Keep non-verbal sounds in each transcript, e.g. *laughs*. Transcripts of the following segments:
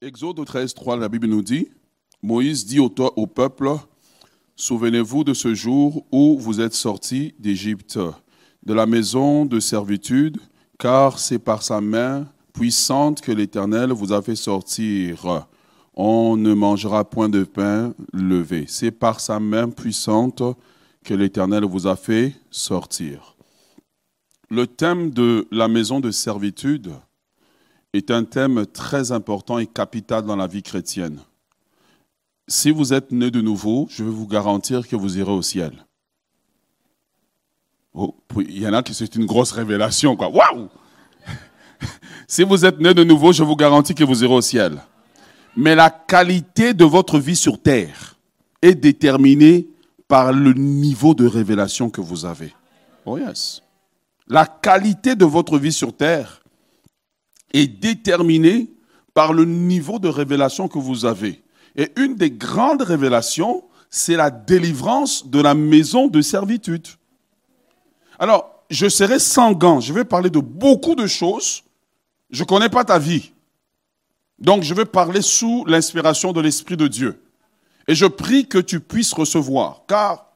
Exode 13, 3, la Bible nous dit, Moïse dit au, au peuple, Souvenez-vous de ce jour où vous êtes sortis d'Égypte, de la maison de servitude, car c'est par sa main puissante que l'Éternel vous a fait sortir. On ne mangera point de pain levé. C'est par sa main puissante que l'Éternel vous a fait sortir. Le thème de la maison de servitude est un thème très important et capital dans la vie chrétienne. Si vous êtes né de nouveau, je vais vous garantir que vous irez au ciel. Oh, il y en a qui c'est une grosse révélation. Waouh! *laughs* si vous êtes né de nouveau, je vous garantis que vous irez au ciel. Mais la qualité de votre vie sur terre est déterminée par le niveau de révélation que vous avez. Oh yes. La qualité de votre vie sur terre est déterminée par le niveau de révélation que vous avez. Et une des grandes révélations, c'est la délivrance de la maison de servitude. Alors, je serai gants. Je vais parler de beaucoup de choses. Je ne connais pas ta vie. Donc, je vais parler sous l'inspiration de l'Esprit de Dieu. Et je prie que tu puisses recevoir. Car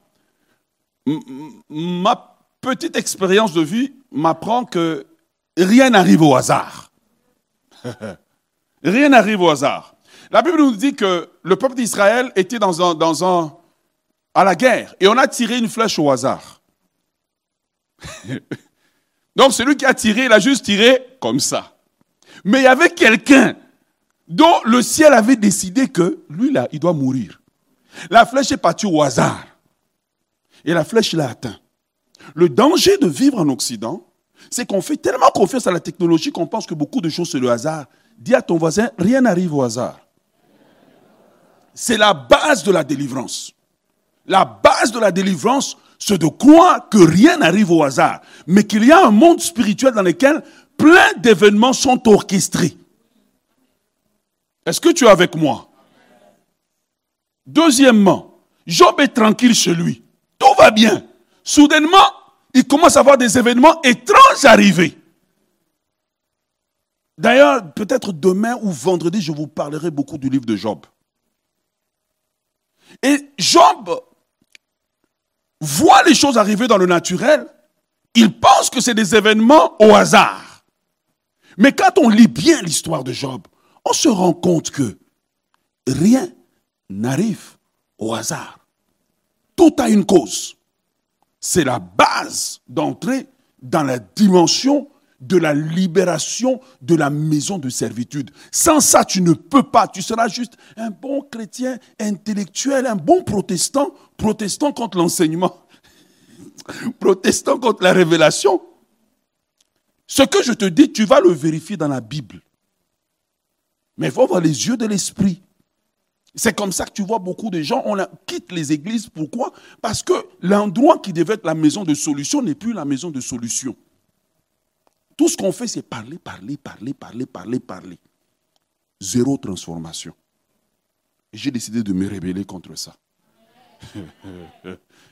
ma petite expérience de vie m'apprend que rien n'arrive au hasard. *laughs* rien n'arrive au hasard. La Bible nous dit que le peuple d'Israël était dans un, à la guerre et on a tiré une flèche au hasard. *laughs* Donc celui qui a tiré, il a juste tiré comme ça. Mais il y avait quelqu'un dont le ciel avait décidé que lui là, il doit mourir. La flèche est partie au hasard. Et la flèche l'a atteint. Le danger de vivre en Occident, c'est qu'on fait tellement confiance à la technologie qu'on pense que beaucoup de choses c'est le hasard. Dis à ton voisin, rien n'arrive au hasard. C'est la base de la délivrance. La base de la délivrance, c'est de croire que rien n'arrive au hasard, mais qu'il y a un monde spirituel dans lequel plein d'événements sont orchestrés. Est-ce que tu es avec moi? Deuxièmement, Job est tranquille chez lui. Tout va bien. Soudainement, il commence à voir des événements étranges arriver. D'ailleurs, peut-être demain ou vendredi, je vous parlerai beaucoup du livre de Job. Et Job voit les choses arriver dans le naturel. Il pense que c'est des événements au hasard. Mais quand on lit bien l'histoire de Job, on se rend compte que rien n'arrive au hasard. Tout a une cause. C'est la base d'entrer dans la dimension de la libération de la maison de servitude. Sans ça, tu ne peux pas. Tu seras juste un bon chrétien intellectuel, un bon protestant, protestant contre l'enseignement, *laughs* protestant contre la révélation. Ce que je te dis, tu vas le vérifier dans la Bible. Mais il faut avoir les yeux de l'esprit. C'est comme ça que tu vois beaucoup de gens, on quitte les églises. Pourquoi? Parce que l'endroit qui devait être la maison de solution n'est plus la maison de solution. Tout ce qu'on fait, c'est parler, parler, parler, parler, parler, parler. Zéro transformation. J'ai décidé de me rébeller contre ça. *laughs*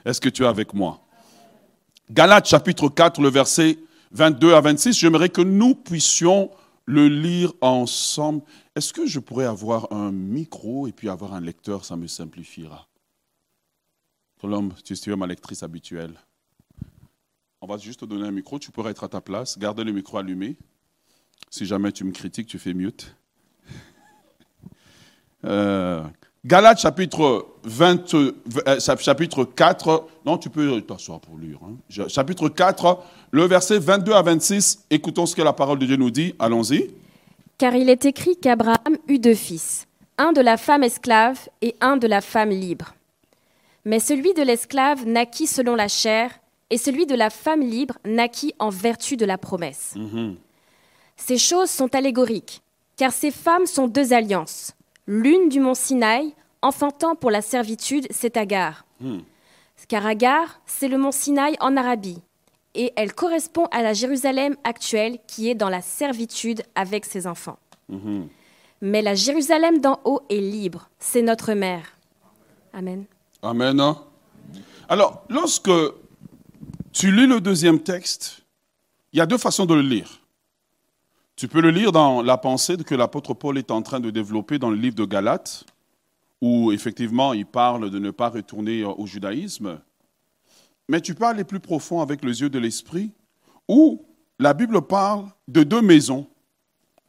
Est-ce que tu es avec moi? Galates chapitre 4, le verset 22 à 26, j'aimerais que nous puissions le lire ensemble. Est-ce que je pourrais avoir un micro et puis avoir un lecteur, ça me simplifiera? Colombe, tu es ma lectrice habituelle. On va juste te donner un micro, tu pourrais être à ta place, garder le micro allumé. Si jamais tu me critiques, tu fais mute. *laughs* Euh, Galates chapitre, 20, euh, chapitre 4, non, tu peux t'asseoir pour lire. Hein. Chapitre 4, le verset 22 à 26, écoutons ce que la parole de Dieu nous dit, allons-y. Car il est écrit qu'Abraham eut deux fils, un de la femme esclave et un de la femme libre. Mais celui de l'esclave naquit selon la chair, et celui de la femme libre naquit en vertu de la promesse. Mhm. Ces choses sont allégoriques, car ces femmes sont deux alliances. L'une du mont Sinaï, enfantant pour la servitude, c'est Agar. Mhm. Car Agar, c'est le mont Sinaï en Arabie, et elle correspond à la Jérusalem actuelle qui est dans la servitude avec ses enfants. Mhm. Mais la Jérusalem d'en haut est libre, c'est notre mère. Amen. Amen. Alors, lorsque tu lis le deuxième texte, il y a deux façons de le lire. Tu peux le lire dans la pensée que l'apôtre Paul est en train de développer dans le livre de Galates, où effectivement il parle de ne pas retourner au judaïsme. Mais tu peux aller plus profond avec les yeux de l'esprit, où la Bible parle de deux maisons,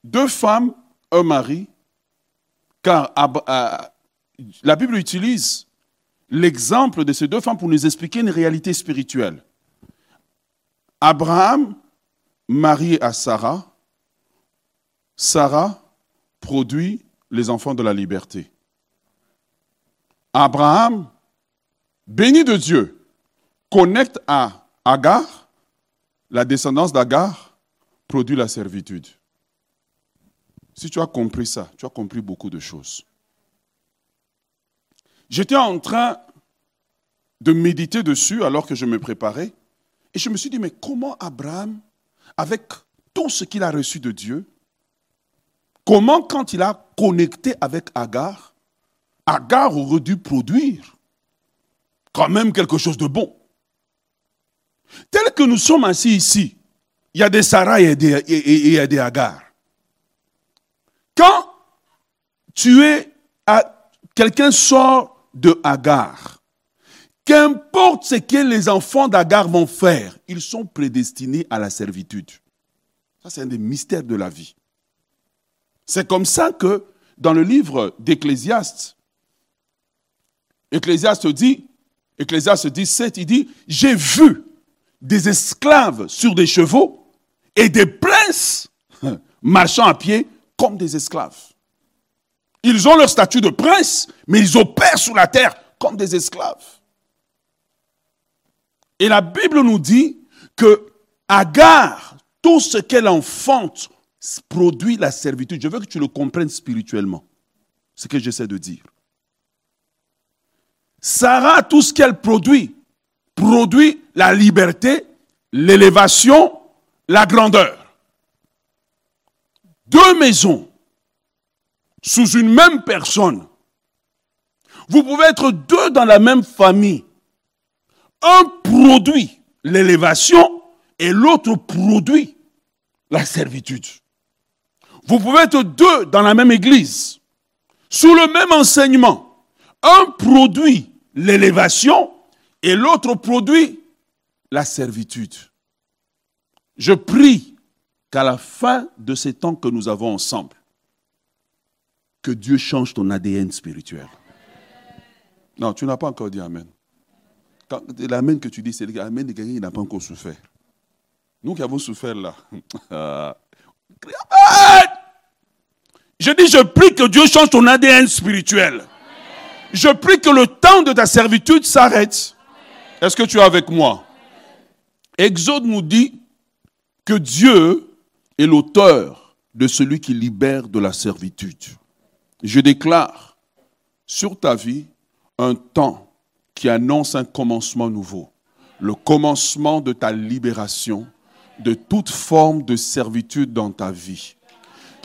deux femmes, un mari, car euh, la Bible utilise l'exemple de ces deux femmes pour nous expliquer une réalité spirituelle. Abraham, marié à Sarah, Sarah produit les enfants de la liberté. Abraham, béni de Dieu, connecte à Agar, la descendance d'Agar produit la servitude. Si tu as compris ça, tu as compris beaucoup de choses. J'étais en train de méditer dessus alors que je me préparais, et je me suis dit, mais comment Abraham, avec tout ce qu'il a reçu de Dieu, Comment quand il a connecté avec Agar, Agar aurait dû produire quand même quelque chose de bon. Tel que nous sommes assis ici, il y a des Sarah et des, et, et des Agar. Quand tu es quelqu'un sort de Agar, qu'importe ce que les enfants d'Agar vont faire, ils sont prédestinés à la servitude. Ça, c'est un des mystères de la vie. C'est comme ça que dans le livre d'Ecclésiaste, Ecclésiaste dit, Ecclésiaste 17, il dit, j'ai vu des esclaves sur des chevaux et des princes *laughs* marchant à pied comme des esclaves. Ils ont leur statut de prince, mais ils opèrent sur la terre comme des esclaves. Et la Bible nous dit que Agar, tout ce qu'elle enfante produit la servitude. Je veux que tu le comprennes spirituellement. Ce que j'essaie de dire. Sarah, tout ce qu'elle produit, produit la liberté, l'élévation, la grandeur. Deux maisons sous une même personne. Vous pouvez être deux dans la même famille. Un produit l'élévation et l'autre produit la servitude. Vous pouvez être deux dans la même église, sous le même enseignement. Un produit l'élévation et l'autre produit la servitude. Je prie qu'à la fin de ces temps que nous avons ensemble, que Dieu change ton ADN spirituel. Non, tu n'as pas encore dit Amen. L'amen que tu dis, c'est l'amen de quelqu'un qui n'a pas encore souffert. Nous qui avons souffert là. *laughs* Je dis, je prie que Dieu change ton ADN spirituel. Je prie que le temps de ta servitude s'arrête. Est-ce que tu es avec moi? Exode nous dit que Dieu est l'auteur de celui qui libère de la servitude. Je déclare sur ta vie un temps qui annonce un commencement nouveau. Le commencement de ta libération de toute forme de servitude dans ta vie.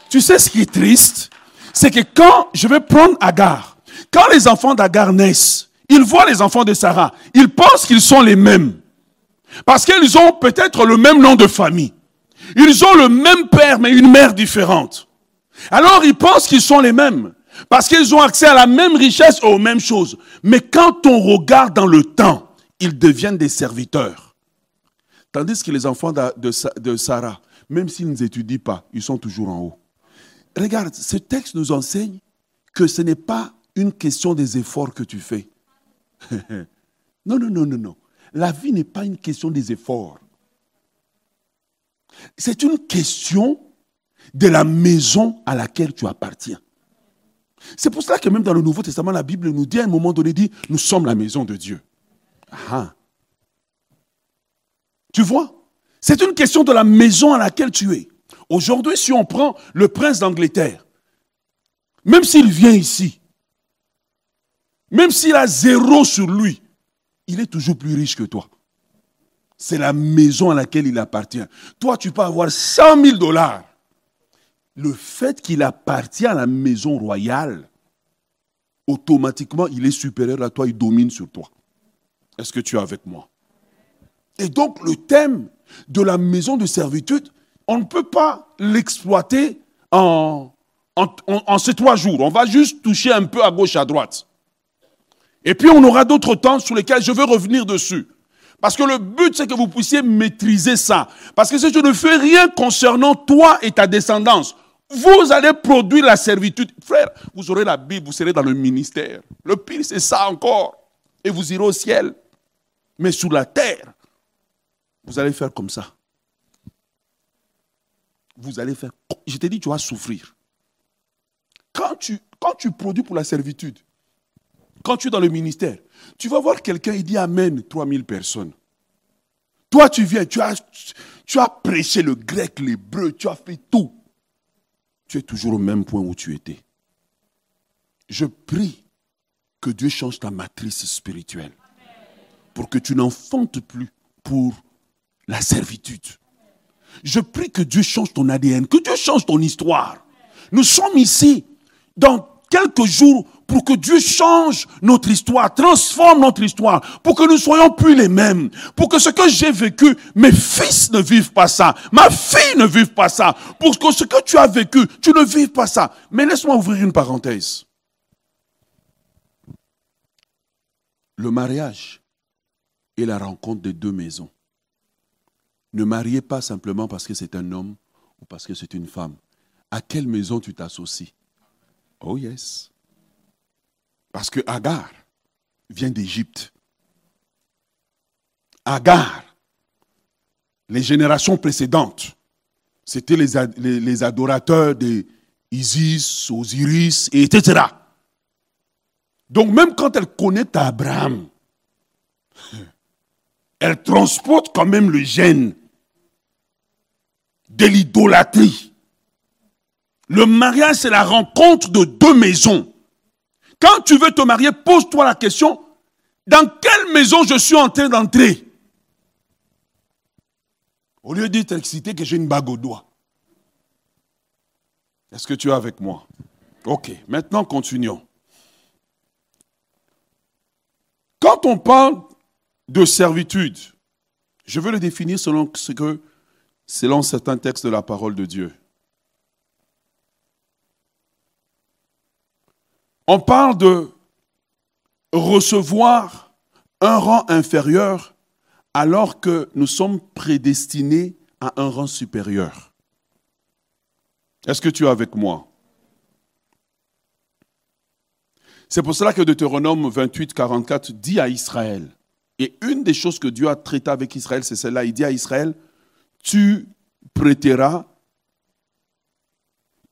Tu sais ce qui est triste? C'est que quand je vais prendre Agar, quand les enfants d'Agar naissent, ils voient les enfants de Sarah, ils pensent qu'ils sont les mêmes. Parce qu'ils ont peut-être le même nom de famille. Ils ont le même père, mais une mère différente. Alors ils pensent qu'ils sont les mêmes. Parce qu'ils ont accès à la même richesse et aux mêmes choses. Mais quand on regarde dans le temps, ils deviennent des serviteurs. Tandis que les enfants de, Sarah, même s'ils n'étudient pas, ils sont toujours en haut. Regarde, ce texte nous enseigne que ce n'est pas une question des efforts que tu fais. *laughs* non, non, non, non, non. La vie n'est pas une question des efforts. C'est une question de la maison à laquelle tu appartiens. C'est pour cela que même dans le Nouveau Testament, la Bible nous dit à un moment donné, dit, nous sommes la maison de Dieu. Ah. Tu vois C'est une question de la maison à laquelle tu es. Aujourd'hui, si on prend le prince d'Angleterre, même s'il vient ici, même s'il a zéro sur lui, il est toujours plus riche que toi. C'est la maison à laquelle il appartient. Toi, tu peux avoir 100 000 dollars. Le fait qu'il appartient à la maison royale, automatiquement, il est supérieur à toi, il domine sur toi. Est-ce que tu es avec moi? Et donc le thème de la maison de servitude, on ne peut pas l'exploiter en, en, ces trois jours. On va juste toucher un peu à gauche, à droite. Et puis on aura d'autres temps sur lesquels je veux revenir dessus. Parce que le but, c'est que vous puissiez maîtriser ça. Parce que si je ne fais rien concernant toi et ta descendance, vous allez produire la servitude. Frère, vous aurez la Bible, vous serez dans le ministère. Le pire, c'est ça encore. Et vous irez au ciel. Mais sur la terre, vous allez faire comme ça. Vous allez faire. Je t'ai dit, tu vas souffrir. Quand tu, quand tu produis pour la servitude, quand tu es dans le ministère, tu vas voir quelqu'un, il dit Amen, 3000 personnes. Toi, tu viens, tu as, tu as prêché le grec, l'hébreu, tu as fait tout. Tu es toujours au même point où tu étais. Je prie que Dieu change ta matrice spirituelle pour que tu n'enfantes plus pour la servitude. Je prie que Dieu change ton ADN, que Dieu change ton histoire. Nous sommes ici dans quelques jours pour que Dieu change notre histoire, transforme notre histoire, pour que nous soyons plus les mêmes, pour que ce que j'ai vécu, mes fils ne vivent pas ça, ma fille ne vive pas ça, pour que ce que tu as vécu, tu ne vives pas ça. Mais laisse-moi ouvrir une parenthèse. Le mariage est la rencontre des deux maisons. Ne mariez pas simplement parce que c'est un homme ou parce que c'est une femme. À quelle maison tu t'associes? Oh yes. Parce que Agar vient d'Égypte. Agar, les générations précédentes, c'était les, adorateurs des Isis, Osiris, etc. Donc même quand elle connaît Abraham, elle transporte quand même le gène de l'idolâtrie. Le mariage, c'est la rencontre de deux maisons. Quand tu veux te marier, pose-toi la question, dans quelle maison je suis en train d'entrer? Au lieu d'être excité que j'ai une bague au doigt. Est-ce que tu es avec moi? Ok, maintenant continuons. Quand on parle de servitude, je veux le définir selon selon certains textes de la parole de Dieu. On parle de recevoir un rang inférieur alors que nous sommes prédestinés à un rang supérieur. Est-ce que tu es avec moi? C'est pour cela que Deutéronome 28, 44 dit à Israël, et une des choses que Dieu a traité avec Israël, c'est celle-là, il dit à Israël, tu prêteras,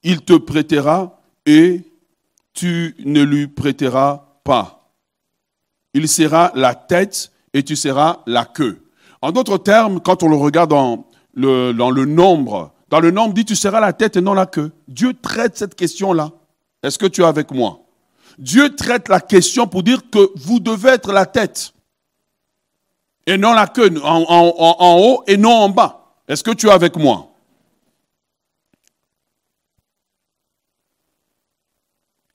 il te prêtera et tu ne lui prêteras pas. Il sera la tête et tu seras la queue. En d'autres termes, quand on le regarde dans le, dans le nombre, dans le nombre dit tu seras la tête et non la queue. Dieu traite cette question-là. Est-ce que tu es avec moi? Dieu traite la question pour dire que vous devez être la tête et non la queue, en, en haut et non en bas. Est-ce que tu es avec moi?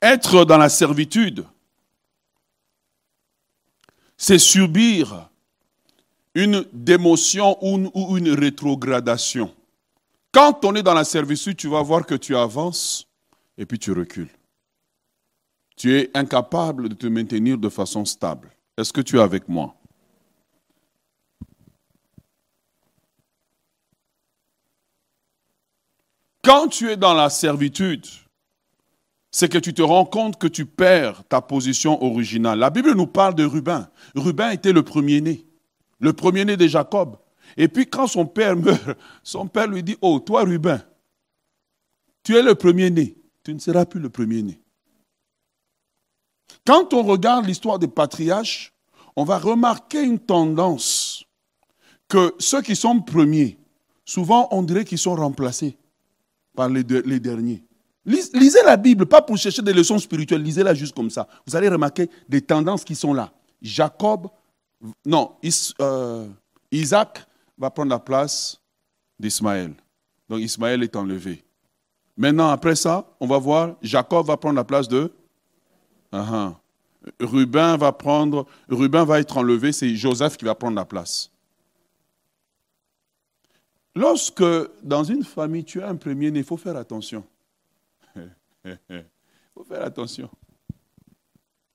Être dans la servitude, c'est subir une démotion ou une rétrogradation. Quand on est dans la servitude, tu vas voir que tu avances et puis tu recules. Tu es incapable de te maintenir de façon stable. Est-ce que tu es avec moi? Quand tu es dans la servitude, c'est que tu te rends compte que tu perds ta position originale. La Bible nous parle de Rubin. Rubin était le premier-né, le premier-né de Jacob. Et puis quand son père meurt, *laughs* son père lui dit, oh, toi Rubin, tu es le premier-né, tu ne seras plus le premier-né. Quand on regarde l'histoire des patriarches, on va remarquer une tendance que ceux qui sont premiers, souvent on dirait qu'ils sont remplacés par les, derniers. Lisez la Bible, pas pour chercher des leçons spirituelles, lisez-la juste comme ça. Vous allez remarquer des tendances qui sont là. Jacob, non, euh, Isaac va prendre la place d'Ismaël. Donc Ismaël est enlevé. Maintenant, après ça, on va voir, Jacob va prendre la place de... Uh Ruben va prendre, Ruben va être enlevé, c'est Joseph qui va prendre la place. Lorsque dans une famille tu as un premier-né, il faut faire attention. Il *laughs* faut faire attention.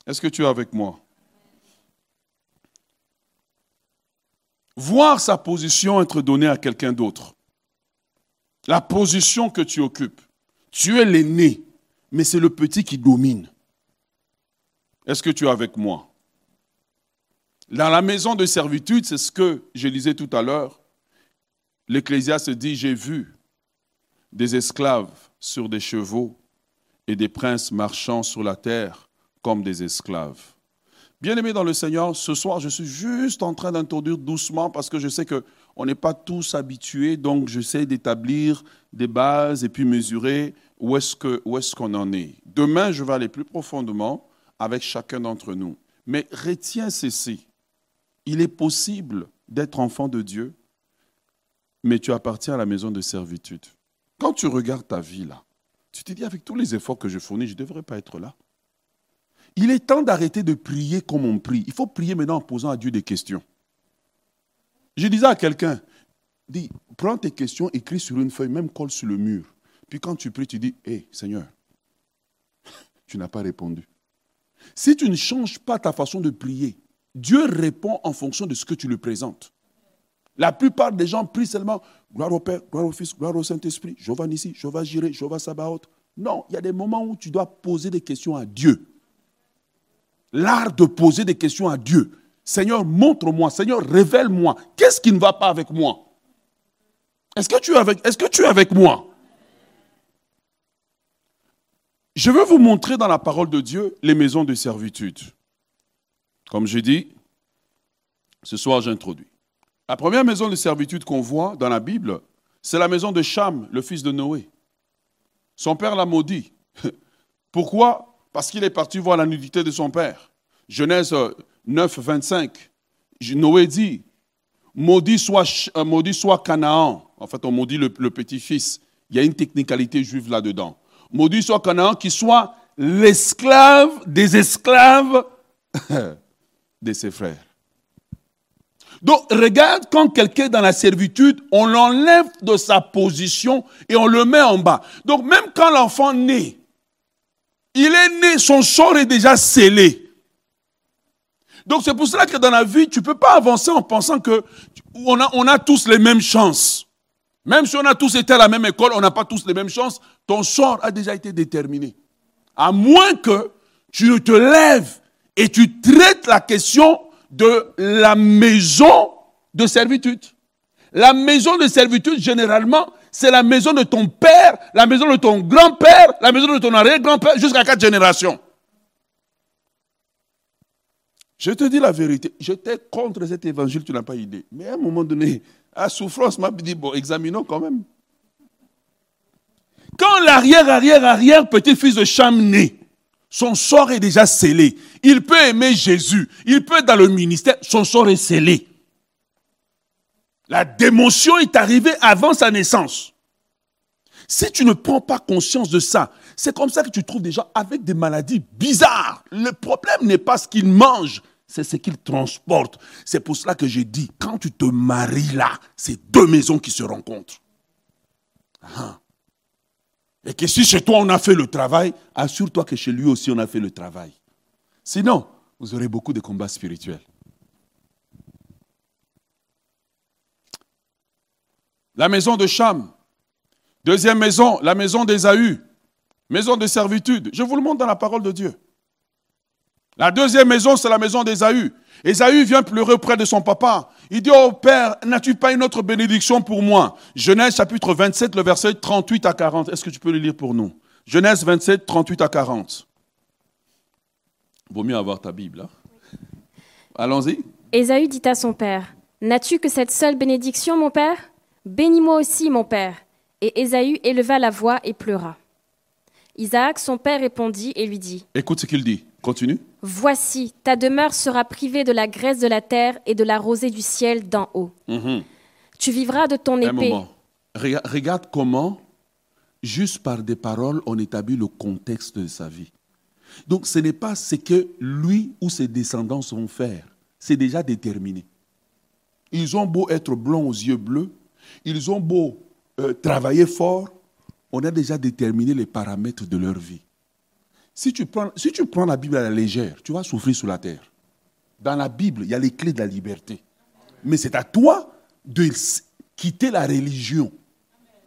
Est-ce que tu es avec moi? Voir sa position être donnée à quelqu'un d'autre. La position que tu occupes. Tu es l'aîné, mais c'est le petit qui domine. Est-ce que tu es avec moi? Dans la maison de servitude, c'est ce que je disais tout à l'heure. L'Ecclésiaste dit, j'ai vu des esclaves sur des chevaux et des princes marchant sur la terre comme des esclaves. Bien-aimés dans le Seigneur, ce soir, je suis juste en train d'introduire doucement parce que je sais qu'on n'est pas tous habitués, donc j'essaie d'établir des bases et puis mesurer où est-ce qu'on en est. Demain, je vais aller plus profondément avec chacun d'entre nous. Mais retiens ceci. Il est possible d'être enfant de Dieu, mais tu appartiens à la maison de servitude. Quand tu regardes ta vie là, tu te dis avec tous les efforts que je fournis, je ne devrais pas être là. Il est temps d'arrêter de prier comme on prie. Il faut prier maintenant en posant à Dieu des questions. Je disais à quelqu'un, dis, prends tes questions, écris sur une feuille, même colle sur le mur. Puis quand tu pries, tu dis, hé Seigneur, *laughs* tu n'as pas répondu. Si tu ne changes pas ta façon de prier, Dieu répond en fonction de ce que tu lui présentes. La plupart des gens prient seulement gloire au Père, gloire au Fils, gloire au Saint-Esprit, Jéhovah Nissi, Jéhovah Jireh, Jéhovah Sabaoth. Non, il y a des moments où tu dois poser des questions à Dieu. L'art de poser des questions à Dieu. Seigneur, montre-moi, Seigneur, révèle-moi. Qu'est-ce qui ne va pas avec moi? Est-ce que, tu es avec, est-ce que tu es avec moi? Je veux vous montrer dans la parole de Dieu les maisons de servitude. Comme j'ai dit, ce soir j'introduis. La première maison de servitude qu'on voit dans la Bible, c'est la maison de Cham, le fils de Noé. Son père l'a maudit. *laughs* Pourquoi? Parce qu'il est parti voir la nudité de son père. Genèse 9, 25. Noé dit Maudit soit, euh, maudit soit Canaan. En fait, on maudit le petit-fils. Il y a une technicalité juive là-dedans maudit soit Canaan, qui soit l'esclave des esclaves *laughs* de ses frères. Donc, regarde quand quelqu'un est dans la servitude, on l'enlève de sa position et on le met en bas. Donc, même quand l'enfant naît, il est né, son sort est déjà scellé. Donc, c'est pour cela que dans la vie, tu ne peux pas avancer en pensant que on a, on a tous les mêmes chances. Même si on a tous été à la même école, on n'a pas tous les mêmes chances, ton sort a déjà été déterminé. À moins que tu te lèves et tu traites la question de la maison de servitude. La maison de servitude, généralement, c'est la maison de ton père, la maison de ton grand-père, la maison de ton arrière-grand-père, jusqu'à quatre générations. Je te dis la vérité, j'étais contre cet évangile, tu n'as pas idée. Mais à un moment donné, à souffrance m'a dit, bon, examinons quand même. Quand l'arrière, arrière, arrière petit-fils de Cham son sort est déjà scellé. Il peut aimer Jésus, il peut être dans le ministère, son sort est scellé. La démotion est arrivée avant sa naissance. Si tu ne prends pas conscience de ça, c'est comme ça que tu trouves des gens avec des maladies bizarres. Le problème n'est pas ce qu'ils mangent, c'est ce qu'ils transportent. C'est pour cela que j'ai dit, quand tu te maries là, c'est deux maisons qui se rencontrent. Ah. Et que si chez toi on a fait le travail, assure-toi que chez lui aussi on a fait le travail. Sinon, vous aurez beaucoup de combats spirituels. La maison de Cham. Deuxième maison, la maison d'Ésaü. Maison de servitude. Je vous le montre dans la parole de Dieu. La deuxième maison, c'est la maison d'Ésaü. Ésaü vient pleurer auprès de son papa. Il dit, oh Père, n'as-tu pas une autre bénédiction pour moi? Genèse chapitre 27, le verset 38 à 40. Est-ce que tu peux le lire pour nous? Genèse 27, 38 à 40. Vaut mieux avoir ta Bible. Hein? Allons-y. Ésaü dit à son père, N'as-tu que cette seule bénédiction, mon père? Bénis-moi aussi, mon père. Et Ésaü éleva la voix et pleura. Isaac, son père, répondit et lui dit Écoute ce qu'il dit. Continue. Voici, ta demeure sera privée de la graisse de la terre et de la rosée du ciel d'en haut. Mhm. Tu vivras de ton épée. Un Regarde comment, juste par des paroles, on établit le contexte de sa vie. Donc ce n'est pas ce que lui ou ses descendants vont faire. C'est déjà déterminé. Ils ont beau être blonds aux yeux bleus, Ils ont beau euh, travailler fort, on a déjà déterminé les paramètres de leur vie. Si tu, prends, si tu prends la Bible à la légère, tu vas souffrir sur la terre. Dans la Bible, il y a les clés de la liberté. Mais c'est à toi de quitter la religion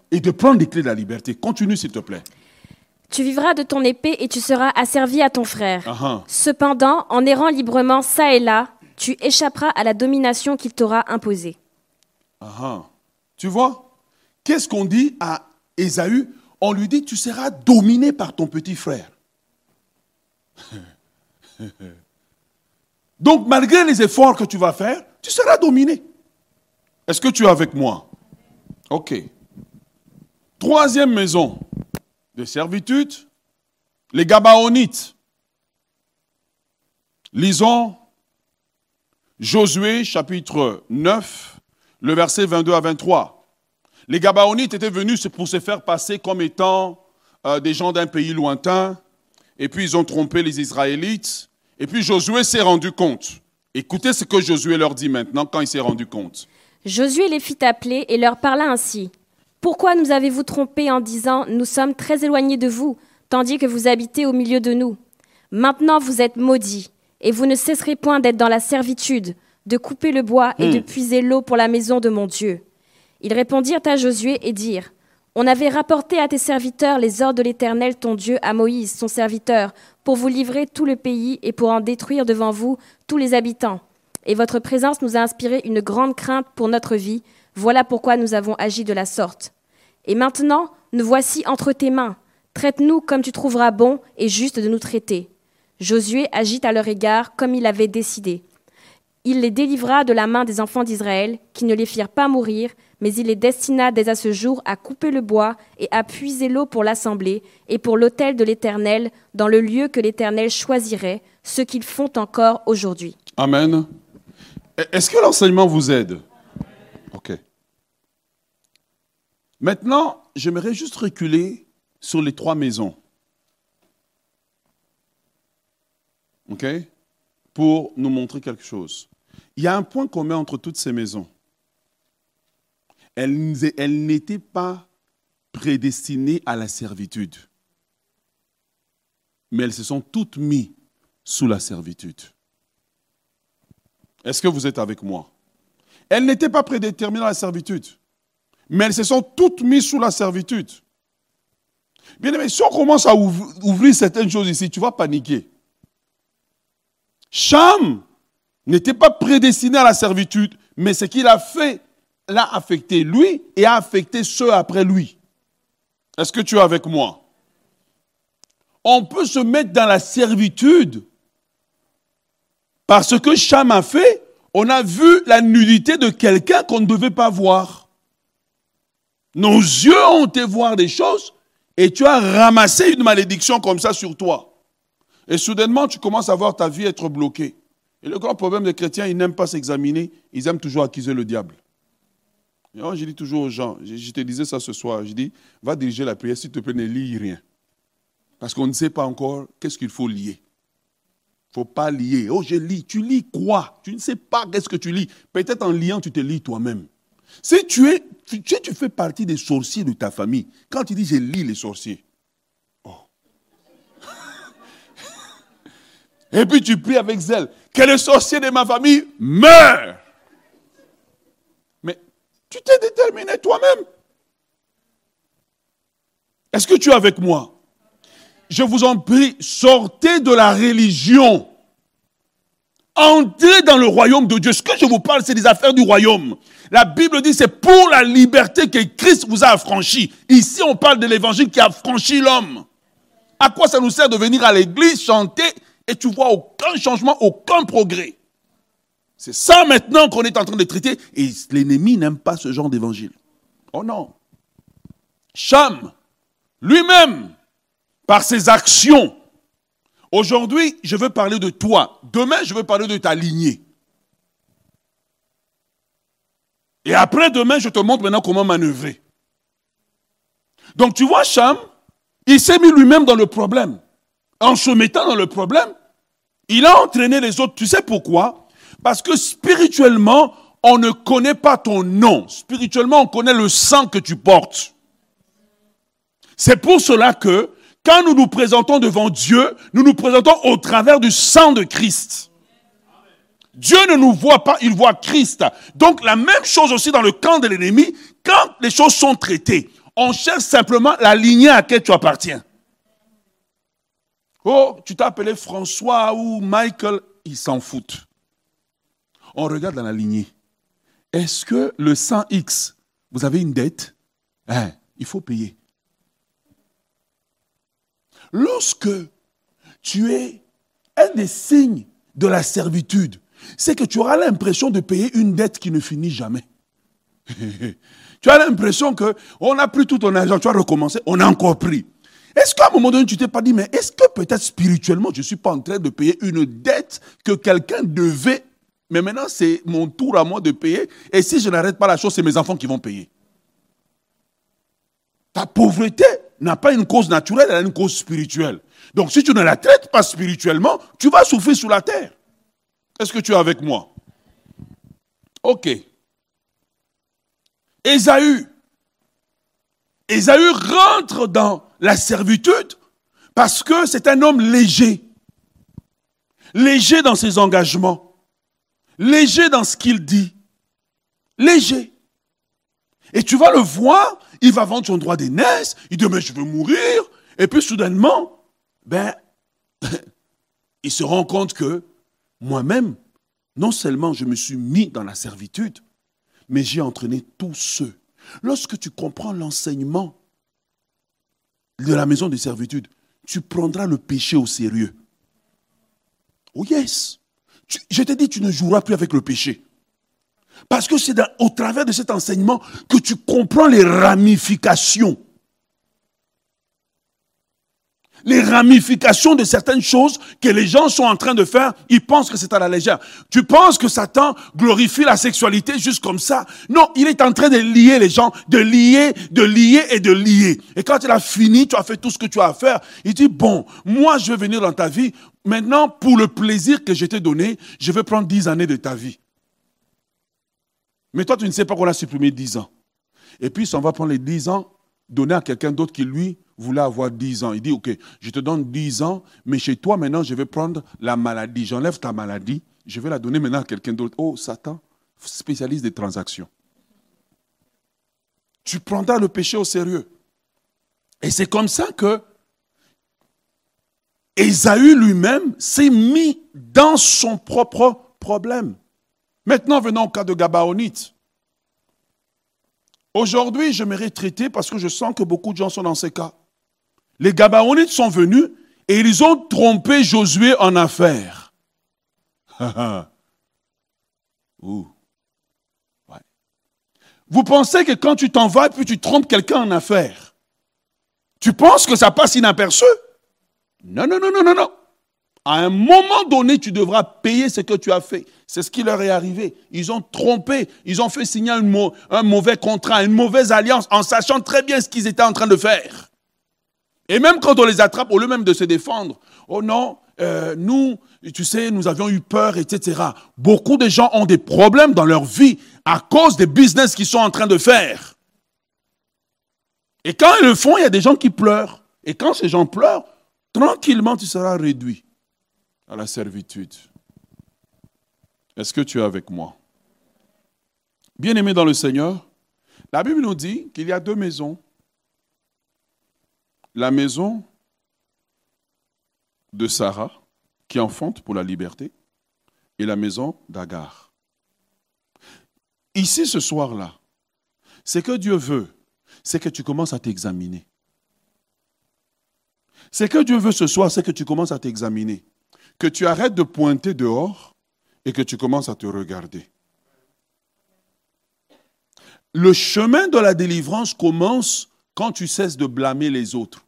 et de prendre les clés de la liberté. Continue, s'il te plaît. Tu vivras de ton épée et tu seras asservi à ton frère. Ah, ah. Cependant, en errant librement ça et là, tu échapperas à la domination qu'il t'aura imposée. Ah. Tu vois Qu'est-ce qu'on dit à Ésaü? On lui dit, tu seras dominé par ton petit frère. *laughs* Donc, malgré les efforts que tu vas faire, tu seras dominé. Est-ce que tu es avec moi? Ok. Troisième maison de servitude, les Gabaonites. Lisons Josué chapitre 9, le verset 22 à 23. Les Gabaonites étaient venus pour se faire passer comme étant euh, des gens d'un pays lointain, et puis ils ont trompé les Israélites, et puis Josué s'est rendu compte. Écoutez ce que Josué leur dit maintenant quand il s'est rendu compte. Josué les fit appeler et leur parla ainsi. Pourquoi nous avez-vous trompés en disant Nous sommes très éloignés de vous, tandis que vous habitez au milieu de nous? Maintenant vous êtes maudits, et vous ne cesserez point d'être dans la servitude, de couper le bois et de hmm. puiser l'eau pour la maison de mon Dieu. Ils répondirent à Josué et dirent On avait rapporté à tes serviteurs les ordres de l'Éternel ton Dieu à Moïse, son serviteur, pour vous livrer tout le pays et pour en détruire devant vous tous les habitants. Et votre présence nous a inspiré une grande crainte pour notre vie, voilà pourquoi nous avons agi de la sorte. Et maintenant, nous voici entre tes mains. Traite-nous comme tu trouveras bon et juste de nous traiter. Josué agit à leur égard comme il avait décidé. Il les délivra de la main des enfants d'Israël, qui ne les firent pas mourir, mais il les destina dès à ce jour à couper le bois et à puiser l'eau pour l'assemblée et pour l'autel de l'Éternel, dans le lieu que l'Éternel choisirait, ce qu'ils font encore aujourd'hui. Amen. Est-ce que l'enseignement vous aide? Ok. Maintenant, j'aimerais juste reculer sur les trois maisons. OK? Pour nous montrer quelque chose. Il y a un point commun entre toutes ces maisons. Elles, elles n'étaient pas prédestinées à la servitude. Mais elles se sont toutes mises sous la servitude. Est-ce que vous êtes avec moi? Elles n'étaient pas prédéterminées à la servitude mais elles se sont toutes mises sous la servitude. Bien aimé, si on commence à ouvrir certaines choses ici, tu vas paniquer. Cham n'était pas prédestiné à la servitude, mais ce qu'il a fait l'a affecté lui et a affecté ceux après lui. Est-ce que tu es avec moi? On peut se mettre dans la servitude parce que Cham a fait, on a vu la nudité de quelqu'un qu'on ne devait pas voir. Nos yeux ont été voir des choses et tu as ramassé une malédiction comme ça sur toi. Et soudainement, tu commences à voir ta vie être bloquée. Et le grand problème des chrétiens, ils n'aiment pas s'examiner, ils aiment toujours accuser le diable. Et moi, je dis toujours aux gens, je te disais ça ce soir, je dis, va diriger la prière, s'il te plaît, ne lis rien. Parce qu'on ne sait pas encore qu'est-ce qu'il faut lier. Il ne faut pas lier. Oh, je lis. Tu lis quoi? Tu ne sais pas qu'est-ce que tu lis. Peut-être en liant, tu te lis toi-même. Si tu es, tu fais partie des sorciers de ta famille, quand tu dis je lis les sorciers, et puis tu pries avec zèle, que le sorcier de ma famille meure. Mais tu t'es déterminé toi-même. Est-ce que tu es avec moi? Je vous en prie, sortez de la religion. Entrez dans le royaume de Dieu. Ce que je vous parle, c'est des affaires du royaume. La Bible dit c'est pour la liberté que Christ vous a affranchi. Ici, on parle de l'évangile qui a affranchi l'homme. À quoi ça nous sert de venir à l'église, chanter, et tu vois aucun changement, aucun progrès C'est ça maintenant qu'on est en train de traiter, et l'ennemi n'aime pas ce genre d'évangile. Oh non. Cham, lui-même, par ses actions, Aujourd'hui, je veux parler de toi. Demain, je veux parler de ta lignée. Et après demain, je te montre maintenant comment manœuvrer. Donc tu vois, Cham, il s'est mis lui-même dans le problème. En se mettant dans le problème, il a entraîné les autres. Tu sais pourquoi? Parce que spirituellement, on ne connaît pas ton nom. Spirituellement, on connaît le sang que tu portes. C'est pour cela que quand nous nous présentons devant Dieu, nous nous présentons au travers du sang de Christ. Dieu ne nous voit pas, il voit Christ. Donc la même chose aussi dans le camp de l'ennemi, quand les choses sont traitées, on cherche simplement la lignée à laquelle tu appartiens. Oh, tu appelé François ou Michael, ils s'en foutent. On regarde dans la lignée. Est-ce que le 100X, vous avez une dette? Hein, Il faut payer. Lorsque tu es un des signes de la servitude, c'est que tu auras l'impression de payer une dette qui ne finit jamais. *laughs* tu as l'impression que on a pris tout ton argent, tu as recommencé, on a encore pris. Est-ce qu'à un moment donné, tu t'es pas dit, mais est-ce que peut-être spirituellement, je ne suis pas en train de payer une dette que quelqu'un devait, mais maintenant c'est mon tour à moi de payer, et si je n'arrête pas la chose, c'est mes enfants qui vont payer. Ta pauvreté n'a pas une cause naturelle, elle a une cause spirituelle. Donc si tu ne la traites pas spirituellement, tu vas souffrir sous la terre. Est-ce que tu es avec moi? Ok. Ésaü. Ésaü rentre dans la servitude parce que c'est un homme léger. Léger dans ses engagements. Léger dans ce qu'il dit. Léger. Et tu vas le voir, il va vendre son droit d'aînesse, il dit mais je veux mourir. Et puis soudainement, ben, *laughs* il se rend compte que moi-même, non seulement je me suis mis dans la servitude, mais j'ai entraîné tous ceux. Lorsque tu comprends l'enseignement de la maison de servitude, tu prendras le péché au sérieux. Oh yes. je te dis, tu ne joueras plus avec le péché. Parce que c'est au travers de cet enseignement que tu comprends les ramifications les ramifications de certaines choses que les gens sont en train de faire, ils pensent que c'est à la légère. Tu penses que Satan glorifie la sexualité juste comme ça? Non, il est en train de lier les gens, de lier, de lier et de lier. Et quand il a fini, tu as fait tout ce que tu as à faire, il dit, bon, moi je vais venir dans ta vie, maintenant pour le plaisir que je t'ai donné, je vais prendre dix années de ta vie. Mais toi, tu ne sais pas qu'on a supprimé dix ans. Et puis, on va prendre les dix ans, donner à quelqu'un d'autre qui, lui, voulait avoir 10 ans. Il dit, OK, je te donne 10 ans, mais chez toi, maintenant, je vais prendre la maladie. J'enlève ta maladie, je vais la donner maintenant à quelqu'un d'autre. Oh, Satan, spécialiste des transactions. Tu prendras le péché au sérieux. Et c'est comme ça que Esaü lui-même s'est mis dans son propre problème. Maintenant, venons au cas de Gabaonite. Aujourd'hui, je m'aimerais traiter parce que je sens que beaucoup de gens sont dans ces cas. Les Gabaonites sont venus et ils ont trompé Josué en affaires. *laughs* Vous pensez que quand tu t'en vas, puis tu trompes quelqu'un en affaires, tu penses que ça passe inaperçu? Non, non, non, non, non, non. À un moment donné, tu devras payer ce que tu as fait. C'est ce qui leur est arrivé. Ils ont trompé, ils ont fait signer un, mauvais contrat, une mauvaise alliance, en sachant très bien ce qu'ils étaient en train de faire. Et même quand on les attrape, au lieu même de se défendre, oh non, euh, nous, tu sais, nous avions eu peur, etc. Beaucoup de gens ont des problèmes dans leur vie à cause des business qu'ils sont en train de faire. Et quand ils le font, il y a des gens qui pleurent. Et quand ces gens pleurent, tranquillement, tu seras réduit à la servitude. Est-ce que tu es avec moi? Bien-aimé dans le Seigneur, la Bible nous dit qu'il y a deux maisons la maison de Sarah, qui enfante pour la liberté, et la maison d'Agar. Ici, ce soir-là, ce que Dieu veut, c'est que tu commences à t'examiner. Ce que Dieu veut ce soir, c'est que tu commences à t'examiner. Que tu arrêtes de pointer dehors et que tu commences à te regarder. Le chemin de la délivrance commence quand tu cesses de blâmer les autres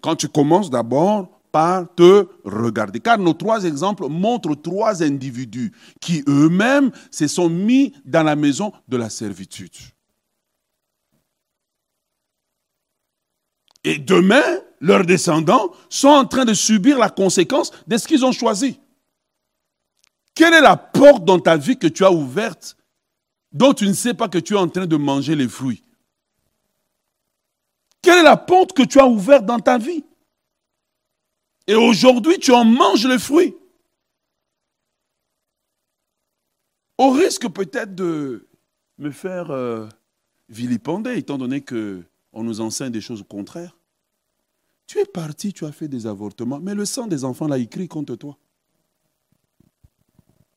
quand tu commences d'abord par te regarder. Car nos trois exemples montrent trois individus qui eux-mêmes se sont mis dans la maison de la servitude. Et demain, leurs descendants sont en train de subir la conséquence de ce qu'ils ont choisi. Quelle est la porte dans ta vie que tu as ouverte dont tu ne sais pas que tu es en train de manger les fruits? Quelle est la porte que tu as ouverte dans ta vie? Et aujourd'hui, tu en manges les fruits. Au risque peut-être de me faire euh, vilipender, étant donné qu'on nous enseigne des choses contraires. Tu es parti, tu as fait des avortements, mais le sang des enfants là, il crie contre toi.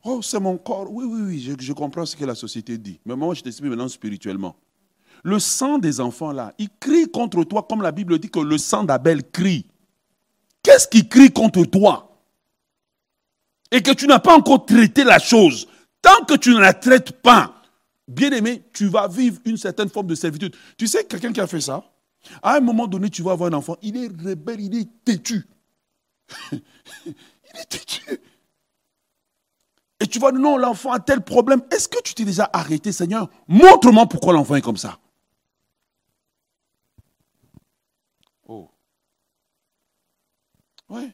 Oh, c'est mon corps. Oui, oui, oui, je, comprends ce que la société dit. Mais moi, je t'explique maintenant spirituellement. Le sang des enfants là, il crie contre toi comme la Bible dit que le sang d'Abel crie. Qu'est-ce qui crie contre toi? Et que tu n'as pas encore traité la chose. Tant que tu ne la traites pas, bien aimé, tu vas vivre une certaine forme de servitude. Tu sais, quelqu'un qui a fait ça, à un moment donné, tu vas avoir un enfant, il est rebelle, il est têtu. *laughs* il est têtu. Et tu vois, non, l'enfant a tel problème. Est-ce que tu t'es déjà arrêté, Seigneur? Montre-moi pourquoi l'enfant est comme ça. Oh. Ouais.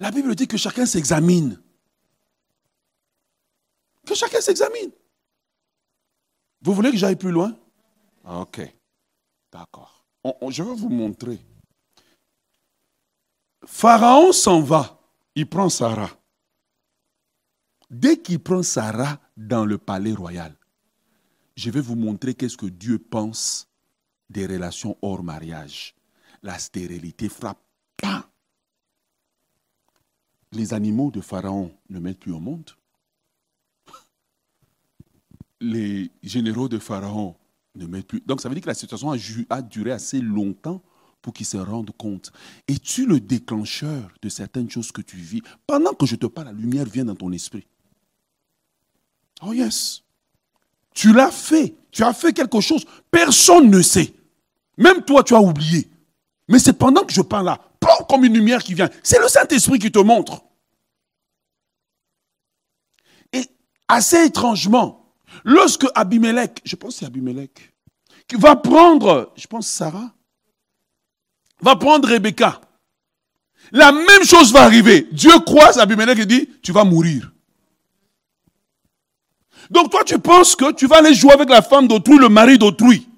La Bible dit que chacun s'examine. Que chacun s'examine. Vous voulez que j'aille plus loin? Ok. D'accord. je vais vous montrer. Pharaon s'en va. Il prend Sarah. Dès qu'il prend Sarah dans le palais royal, je vais vous montrer qu'est-ce que Dieu pense des relations hors mariage. La stérilité frappe pas. Les animaux de Pharaon ne mettent plus au monde les généraux de Pharaon ne mettent plus. Donc ça veut dire que la situation a, duré assez longtemps pour qu'ils se rendent compte. Es-tu le déclencheur de certaines choses que tu vis? Pendant que je te parle, la lumière vient dans ton esprit. Oh yes. Tu l'as fait. Tu as fait quelque chose. Personne ne sait. Même toi, tu as oublié. Mais c'est pendant que je parle là, comme une lumière qui vient. C'est le Saint-Esprit qui te montre. Et assez étrangement, Lorsque Abimelech, je pense c'est Abimelech, qui va prendre, je pense Sarah, va prendre Rebecca. La même chose va arriver. Dieu croise Abimelech et dit, tu vas mourir. Donc toi, tu penses que tu vas aller jouer avec la femme d'autrui, le mari d'autrui.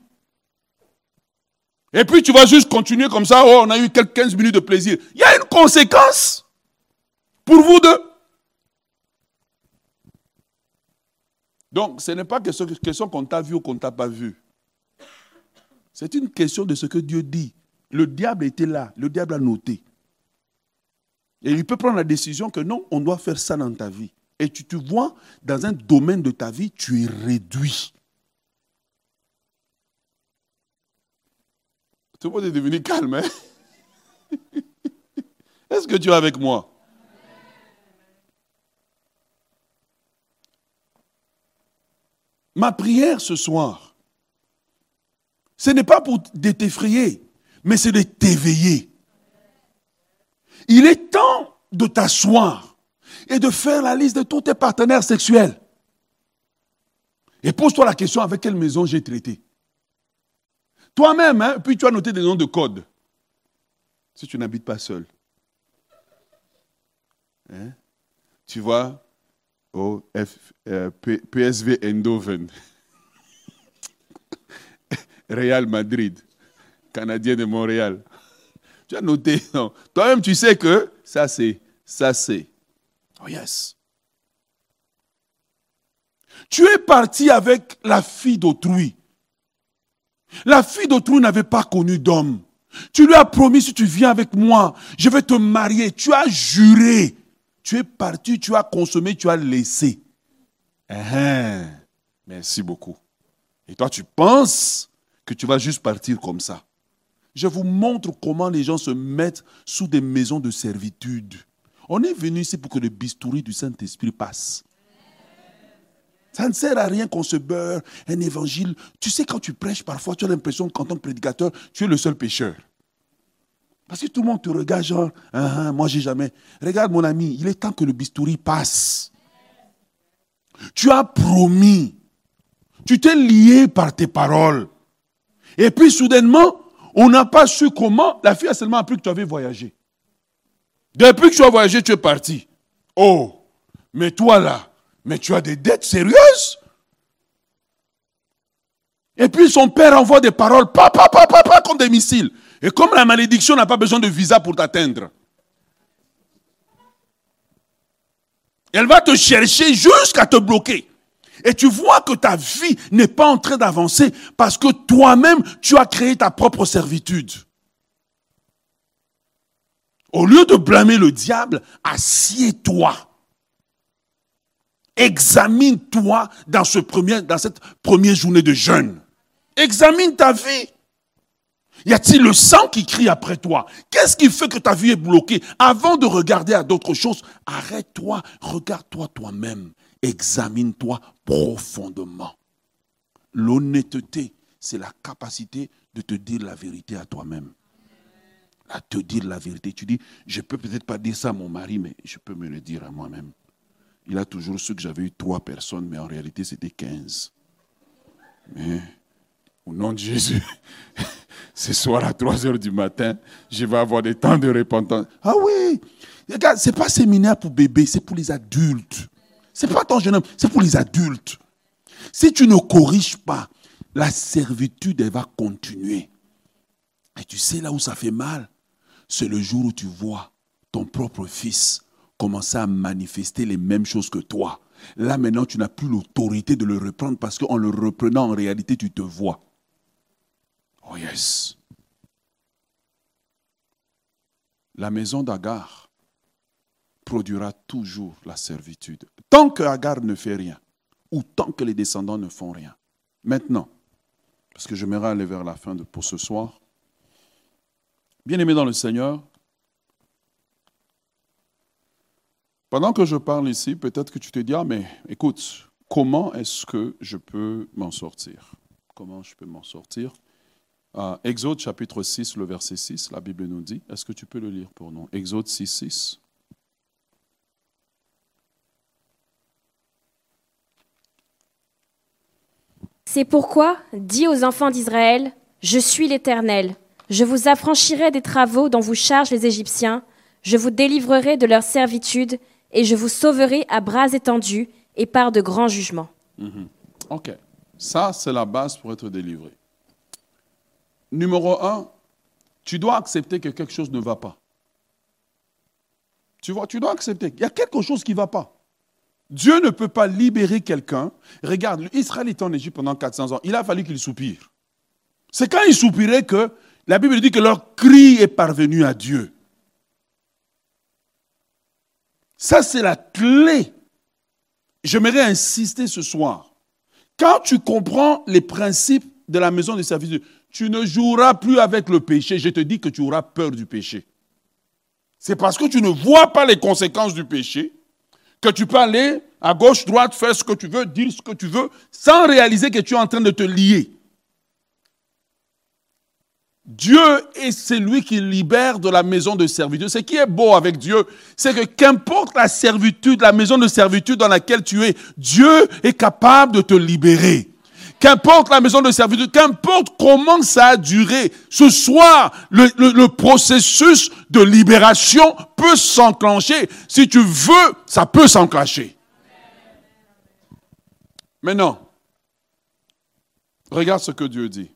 Et puis tu vas juste continuer comme ça, oh, on a eu quelques 15 minutes de plaisir. Il y a une conséquence pour vous deux. Donc, ce n'est pas question, question qu'on t'a vu ou qu'on ne t'a pas vu. C'est une question de ce que Dieu dit. Le diable était là, le diable a noté. Et il peut prendre la décision que non, on doit faire ça dans ta vie. Et tu te vois dans un domaine de ta vie, tu es réduit. Tout le monde est devenu calme. Hein? *laughs* Est-ce que tu es avec moi? Ma prière ce soir, ce n'est pas pour t'effrayer, mais c'est de t'éveiller. Il est temps de t'asseoir et de faire la liste de tous tes partenaires sexuels. Et pose-toi la question avec quelle maison j'ai traité? Toi-même, hein, puis tu as noté des noms de code. Si tu n'habites pas seul. Hein? Tu vois, F, euh, PSV Eindhoven. *laughs* Real Madrid. Canadien de Montréal. Tu as noté, non? Toi-même, tu sais que ça, c'est, ça, c'est. Oh, yes. Tu es parti avec la fille d'autrui. La fille d'autrui n'avait pas connu d'homme. Tu lui as promis, si tu viens avec moi, je vais te marier. Tu as juré. Tu es parti, tu as consommé, tu as laissé. Uh-huh. Merci beaucoup. Et toi, tu penses que tu vas juste partir comme ça. Je vous montre comment les gens se mettent sous des maisons de servitude. On est venu ici pour que le bistouri du Saint-Esprit passe. Ça ne sert à rien qu'on se beurre un évangile. Tu sais, quand tu prêches, parfois, tu as l'impression qu'en tant que prédicateur, tu es le seul pécheur. Parce que tout le monde te regarde genre, ah, ah, moi j'ai jamais. Regarde mon ami, il est temps que le bistouri passe. Tu as promis. Tu t'es lié par tes paroles. Et puis soudainement, on n'a pas su comment. La fille a seulement appris que tu avais voyagé. Depuis que tu as voyagé, tu es parti. Oh, mais toi là, Mais tu as des dettes sérieuses. Et puis son père envoie des paroles, papa, papa, papa, comme des missiles. Et comme la malédiction n'a pas besoin de visa pour t'atteindre, elle va te chercher jusqu'à te bloquer. Et tu vois que ta vie n'est pas en train d'avancer parce que toi-même, tu as créé ta propre servitude. Au lieu de blâmer le diable, assieds-toi. Examine-toi dans, dans cette première journée de jeûne. Examine ta vie. Y a-t-il le sang qui crie après toi? Qu'est-ce qui fait que ta vie est bloquée? Avant de regarder à d'autres choses, arrête-toi, regarde-toi toi-même, examine-toi profondément. L'honnêteté, c'est la capacité de te dire la vérité à toi-même. À te dire la vérité. Tu dis, je peux peut-être pas dire ça à mon mari, mais je peux me le dire à moi-même. Il a toujours su que j'avais eu trois personnes, mais en réalité, c'était quinze. Mais au nom de Jésus, *laughs* ce soir à 3 heures du matin, je vais avoir des temps de repentance. Ah oui, regarde, ce n'est pas séminaire pour bébés, c'est pour les adultes. Ce n'est pas ton jeune homme, c'est pour les adultes. Si tu ne corriges pas, la servitude, va continuer. Et tu sais là où ça fait mal, c'est le jour où tu vois ton propre fils commencer à manifester les mêmes choses que toi. Là maintenant, tu n'as plus l'autorité de le reprendre parce qu'en le reprenant, en réalité, tu te vois. Oh yes. La maison d'Agar produira toujours la servitude. Tant que Agar ne fait rien, ou tant que les descendants ne font rien. Maintenant, parce que je m'aimerais aller vers la fin de, pour ce soir. Bien aimé dans le Seigneur, pendant que je parle ici, peut-être que tu te dis, ah mais écoute, comment est-ce que je peux m'en sortir? Comment je peux m'en sortir? Euh, Exode chapitre 6, le verset 6, la Bible nous dit. Est-ce que tu peux le lire pour nous? Exode 6, 6. C'est pourquoi, dis aux enfants d'Israël, je suis l'Éternel. Je vous affranchirai des travaux dont vous chargent les Égyptiens, je vous délivrerai de leur servitude, et je vous sauverai à bras étendus et par de grands jugements. Mhm. Ok, ça c'est la base pour être délivré. Numéro un, tu dois accepter que quelque chose ne va pas. Tu vois, tu dois accepter. Il y a quelque chose qui ne va pas. Dieu ne peut pas libérer quelqu'un. Regarde, Israël était en Égypte pendant 400 ans. Il a fallu qu'il soupire. C'est quand il soupirait que la Bible dit que leur cri est parvenu à Dieu. Ça, c'est la clé. J'aimerais insister ce soir. Quand tu comprends les principes de la maison de service, tu ne joueras plus avec le péché. Je te dis que tu auras peur du péché. C'est parce que tu ne vois pas les conséquences du péché que tu peux aller à gauche, droite, faire ce que tu veux, dire ce que tu veux, sans réaliser que tu es en train de te lier. Dieu est celui qui libère de la maison de servitude. Ce qui est beau avec Dieu, c'est que qu'importe la servitude, la maison de servitude dans laquelle tu es, Dieu est capable de te libérer. Qu'importe la maison de servitude, qu'importe comment ça a duré, ce soir, le, processus de libération peut s'enclencher. Si tu veux, ça peut s'enclencher. Maintenant, regarde ce que Dieu dit.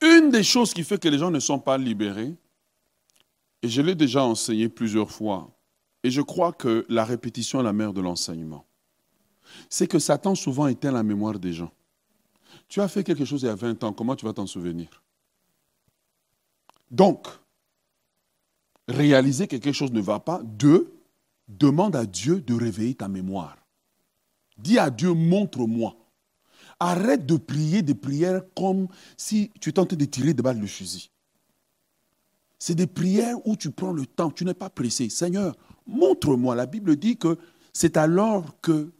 Une des choses qui fait que les gens ne sont pas libérés, et je l'ai déjà enseigné plusieurs fois, et je crois que la répétition est la mère de l'enseignement c'est que Satan souvent éteint la mémoire des gens. Tu as fait quelque chose il y a 20 ans, comment tu vas t'en souvenir? Donc, réaliser que quelque chose ne va pas. Deux, demande à Dieu de réveiller ta mémoire. Dis à Dieu, montre-moi. Arrête de prier des prières comme si tu tentais de tirer de balles le fusil. C'est des prières où tu prends le temps, tu n'es pas pressé. Seigneur, montre-moi. La Bible dit que c'est alors que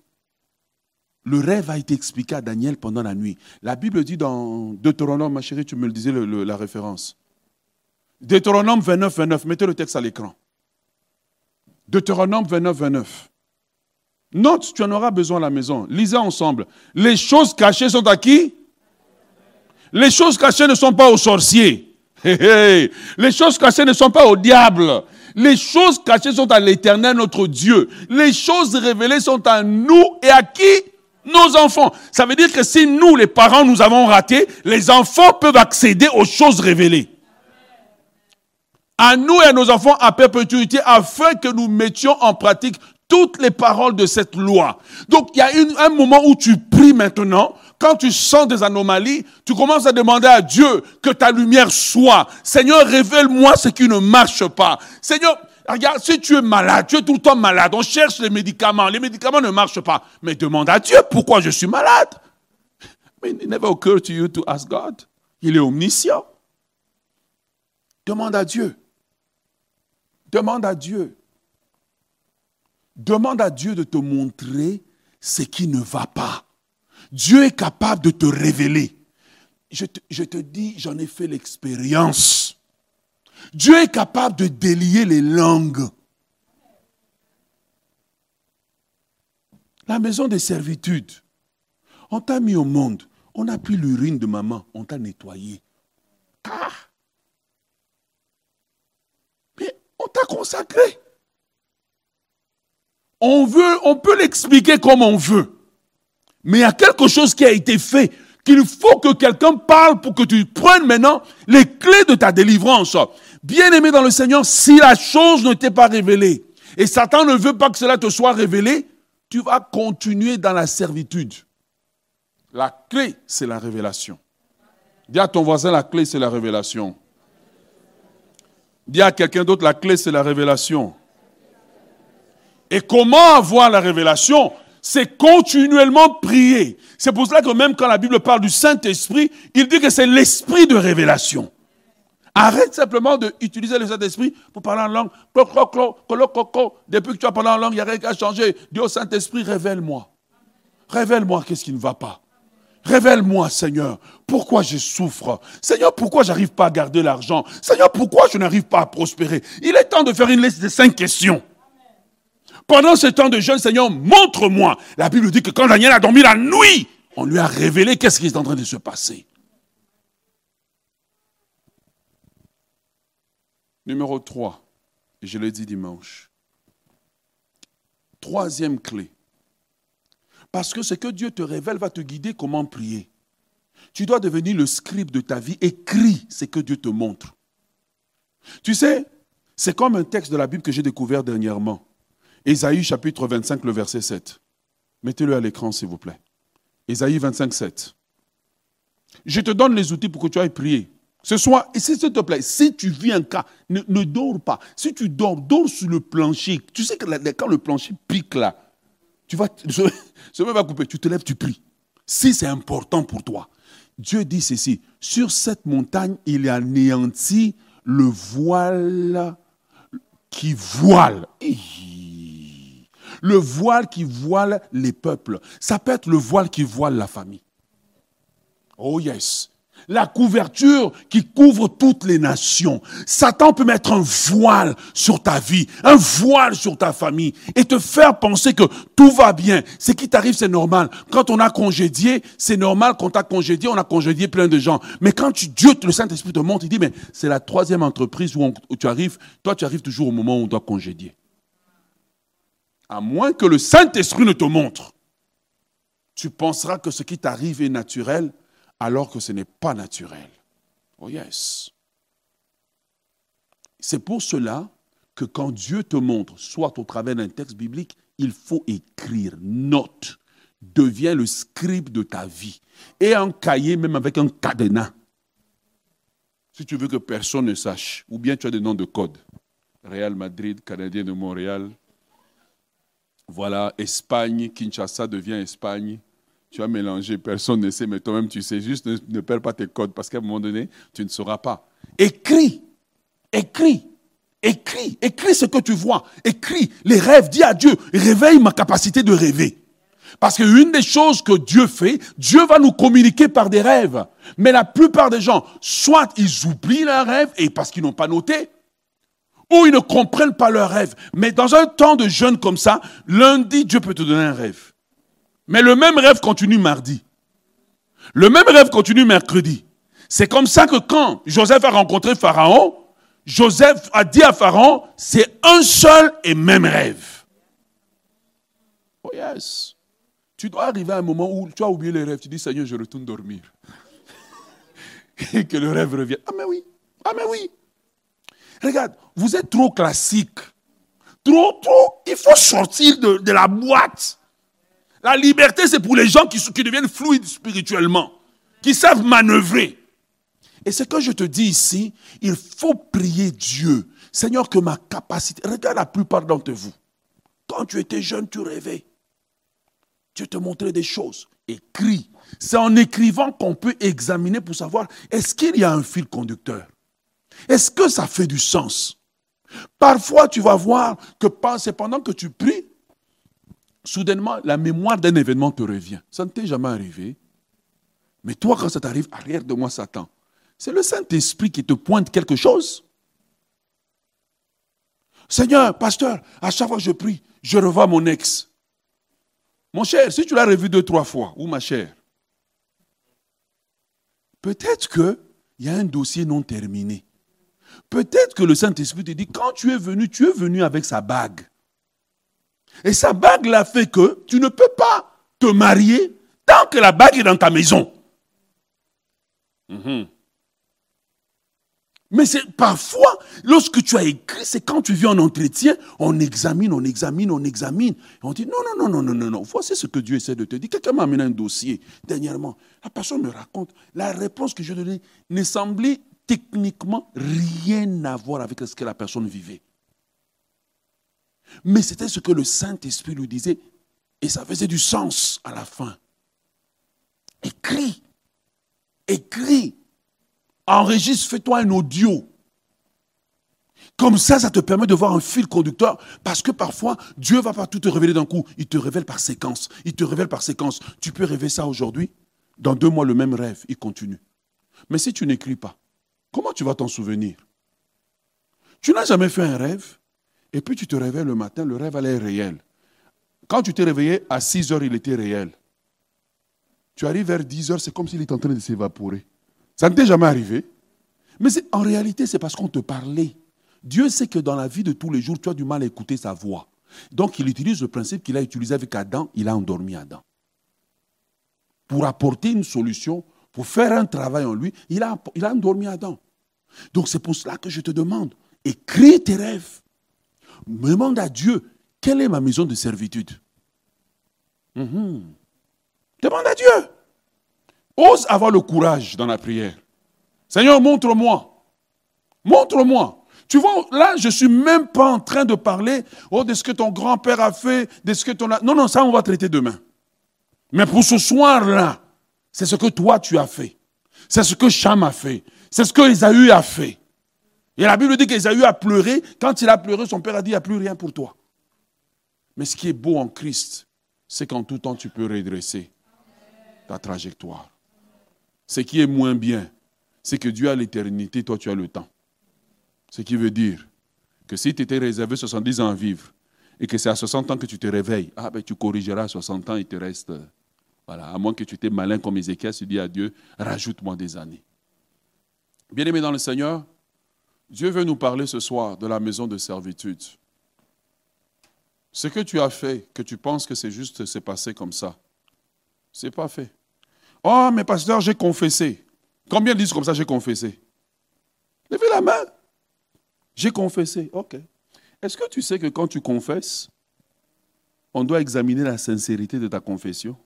le rêve a été expliqué à Daniel pendant la nuit. La Bible dit dans Deutéronome, ma chérie, tu me le disais la référence. Deutéronome 29, 29, mettez le texte à l'écran. Deutéronome 29, 29. Note, tu en auras besoin à la maison. Lisez ensemble. Les choses cachées sont à qui? Les choses cachées ne sont pas aux sorciers. *laughs* Les choses cachées ne sont pas au diable. Les choses cachées sont à l'éternel, notre Dieu. Les choses révélées sont à nous et à qui? Nos enfants. Ça veut dire que si nous, les parents, nous avons raté, les enfants peuvent accéder aux choses révélées. À nous et à nos enfants à perpétuité afin que nous mettions en pratique toutes les paroles de cette loi. Donc il y a un moment où tu pries maintenant, quand tu sens des anomalies, tu commences à demander à Dieu que ta lumière soit. Seigneur, révèle-moi ce qui ne marche pas. Seigneur, regarde, si tu es malade, tu es tout le temps malade, on cherche les médicaments, les médicaments ne marchent pas. Mais demande à Dieu pourquoi je suis malade. It never occurred to you to ask God. Il est omniscient. Demande à Dieu. Demande à Dieu. Demande à Dieu de te montrer ce qui ne va pas. Dieu est capable de te révéler. Je te, dis, j'en ai fait l'expérience. Dieu est capable de délier les langues. La maison des servitudes. On t'a mis au monde. On a pris l'urine de maman. On t'a nettoyé. Ah! Mais on t'a consacré. On veut, on peut l'expliquer comme on veut. Mais il y a quelque chose qui a été fait qu'il faut que quelqu'un parle pour que tu prennes maintenant les clés de ta délivrance. Bien aimé dans le Seigneur, si la chose ne t'est pas révélée et Satan ne veut pas que cela te soit révélé, tu vas continuer dans la servitude. La clé, c'est la révélation. Dis à ton voisin, la clé, c'est la révélation. Dis à quelqu'un d'autre, la clé, c'est la révélation. Et comment avoir la révélation? C'est continuellement prier. C'est pour cela que même quand la Bible parle du Saint-Esprit, il dit que c'est l'esprit de révélation. Arrête simplement d'utiliser le Saint-Esprit pour parler en langue. Depuis que tu as parlé en langue, il n'y a rien qu'à changer. Dis au Saint-Esprit, révèle-moi. Révèle-moi qu'est-ce qui ne va pas. Révèle-moi, Seigneur, pourquoi je souffre. Seigneur, pourquoi j'arrive pas à garder l'argent. Seigneur, pourquoi je n'arrive pas à prospérer. Il est temps de faire une liste de cinq questions. Pendant ce temps de jeûne, Seigneur, montre-moi. La Bible dit que quand Daniel a dormi la nuit, on lui a révélé qu'est-ce qui est en train de se passer. Numéro 3, et je l'ai dit dimanche. Troisième clé. Parce que ce que Dieu te révèle va te guider comment prier. Tu dois devenir le scribe de ta vie. Écris ce que Dieu te montre. Tu sais, c'est comme un texte de la Bible que j'ai découvert dernièrement. Ésaïe chapitre 25, le verset 7. Mettez-le à l'écran, s'il vous plaît. Ésaïe 25, 7. Je te donne les outils pour que tu ailles prier. Ce soir, s'il te plaît, si tu vis un cas, ne, dors pas. Si tu dors, dors sur le plancher. Tu sais que quand le plancher pique là, tu vas, *laughs* ce va couper. Tu te lèves, tu pries. Si c'est important pour toi, Dieu dit ceci sur cette montagne, il a anéanti le voile qui voile le voile qui voile les peuples. Ça peut être le voile qui voile la famille. Oh yes. La couverture qui couvre toutes les nations. Satan peut mettre un voile sur ta vie, un voile sur ta famille et te faire penser que tout va bien. Ce qui t'arrive, c'est normal. Quand on a congédié, c'est normal qu'on t'a congédié, on a congédié plein de gens. Mais quand tu, Dieu, le Saint-Esprit te montre, il dit, mais c'est la troisième entreprise où, où tu arrives, toi tu arrives toujours au moment où on doit congédier à moins que le Saint-Esprit ne te montre, tu penseras que ce qui t'arrive est naturel alors que ce n'est pas naturel. Oh yes. C'est pour cela que quand Dieu te montre, soit au travers d'un texte biblique, il faut écrire, note, deviens le scribe de ta vie. Et un cahier, même avec un cadenas. Si tu veux que personne ne sache, ou bien tu as des noms de code. Real Madrid, Canadien de Montréal, voilà, Espagne, Kinshasa devient Espagne. Tu as mélangé, personne ne sait, mais toi-même tu sais. Juste ne, perds pas tes codes parce qu'à un moment donné, tu ne sauras pas. Écris, écris, écris, écris ce que tu vois. Écris les rêves. Dis à Dieu, réveille ma capacité de rêver. Parce qu'une des choses que Dieu fait, Dieu va nous communiquer par des rêves. Mais la plupart des gens, soit ils oublient leurs rêves et parce qu'ils n'ont pas noté, ou ils ne comprennent pas leurs rêves. Mais dans un temps de jeûne comme ça, lundi, Dieu peut te donner un rêve. Mais le même rêve continue mardi. Le même rêve continue mercredi. C'est comme ça que quand Joseph a rencontré Pharaon, Joseph a dit à Pharaon, c'est un seul et même rêve. Oh yes. Tu dois arriver à un moment où tu as oublié les rêves. Tu dis, Seigneur, je retourne dormir. Et *laughs* que le rêve revienne. Ah mais oui. Ah mais oui. Regarde, vous êtes trop classique. Trop, trop. Il faut sortir de, la boîte. La liberté, c'est pour les gens qui, qui deviennent fluides spirituellement, qui savent manœuvrer. Et ce que je te dis ici, il faut prier Dieu. Seigneur, que ma capacité. Regarde la plupart d'entre vous. Quand tu étais jeune, tu rêvais. Dieu te montrait des choses. Écris. C'est en écrivant qu'on peut examiner pour savoir est-ce qu'il y a un fil conducteur? Est-ce que ça fait du sens? Parfois, tu vas voir que c'est pendant que tu pries, soudainement, la mémoire d'un événement te revient. Ça ne t'est jamais arrivé. Mais toi, quand ça t'arrive, arrière de moi, Satan. C'est le Saint-Esprit qui te pointe quelque chose. Seigneur, pasteur, à chaque fois que je prie, je revois mon ex. Mon cher, si tu l'as revu deux, trois fois, ou ma chère, peut-être qu'il y a un dossier non terminé. Peut-être que le Saint-Esprit te dit, quand tu es venu, tu es venu avec sa bague. Et sa bague l'a fait que tu ne peux pas te marier tant que la bague est dans ta maison. Mhm. Mais c'est parfois, lorsque tu as écrit, c'est quand tu viens en entretien, on examine, on examine, on examine. Et on dit non, non, non, non, non, non, non. Voici ce que Dieu essaie de te dire. Quelqu'un m'a amené un dossier dernièrement. La personne me raconte. La réponse que je donnais ne semblait techniquement rien à voir avec ce que la personne vivait. Mais c'était ce que le Saint-Esprit lui disait. Et ça faisait du sens à la fin. Écris. Écris enregistre, fais-toi un audio. Comme ça, ça te permet de voir un fil conducteur. Parce que parfois, Dieu ne va pas tout te révéler d'un coup. Il te révèle par séquence. Il te révèle par séquence. Tu peux rêver ça aujourd'hui. Dans deux mois, le même rêve, il continue. Mais si tu n'écris pas, comment tu vas t'en souvenir? Tu n'as jamais fait un rêve. Et puis tu te réveilles le matin, le rêve allait réel. Quand tu t'es réveillé, à 6 heures, il était réel. Tu arrives vers 10 heures, c'est comme s'il était en train de s'évaporer. Ça ne t'est jamais arrivé. Mais en réalité, c'est parce qu'on te parlait. Dieu sait que dans la vie de tous les jours, tu as du mal à écouter sa voix. Donc, il utilise le principe qu'il a utilisé avec Adam, il a endormi Adam. Pour apporter une solution, pour faire un travail en lui, il a, il a endormi Adam. Donc, c'est pour cela que je te demande, écris tes rêves. Demande à Dieu, quelle est ma maison de servitude? Mhm. Demande à Dieu. Ose avoir le courage dans la prière. Seigneur, montre-moi. Montre-moi. Tu vois, là, je ne suis même pas en train de parler oh, de ce que ton grand-père a fait, de ce que ton... Non, non, ça, on va traiter demain. Mais pour ce soir-là, c'est ce que toi, tu as fait. C'est ce que Cham a fait. C'est ce que Esaü a fait. Et la Bible dit qu'Esaü a pleuré. Quand il a pleuré, son père a dit, il n'y a plus rien pour toi. Mais ce qui est beau en Christ, c'est qu'en tout temps, tu peux redresser ta trajectoire. Ce qui est moins bien, c'est que Dieu a l'éternité, toi tu as le temps. Ce qui veut dire que si tu étais réservé 70 ans à vivre et que c'est à 60 ans que tu te réveilles, ah ben tu corrigeras à 60 ans, il te reste, voilà, à moins que tu étais malin comme Ézéchiel, tu dis à Dieu, rajoute-moi des années. Bien-aimé dans le Seigneur, Dieu veut nous parler ce soir de la maison de servitude. Ce que tu as fait, que tu penses que c'est juste, c'est passé comme ça, c'est pas fait. Oh, mais pasteur, j'ai confessé. Combien disent comme ça, j'ai confessé? Levez la main. J'ai confessé. Ok. Est-ce que tu sais que quand tu confesses, on doit examiner la sincérité de ta confession?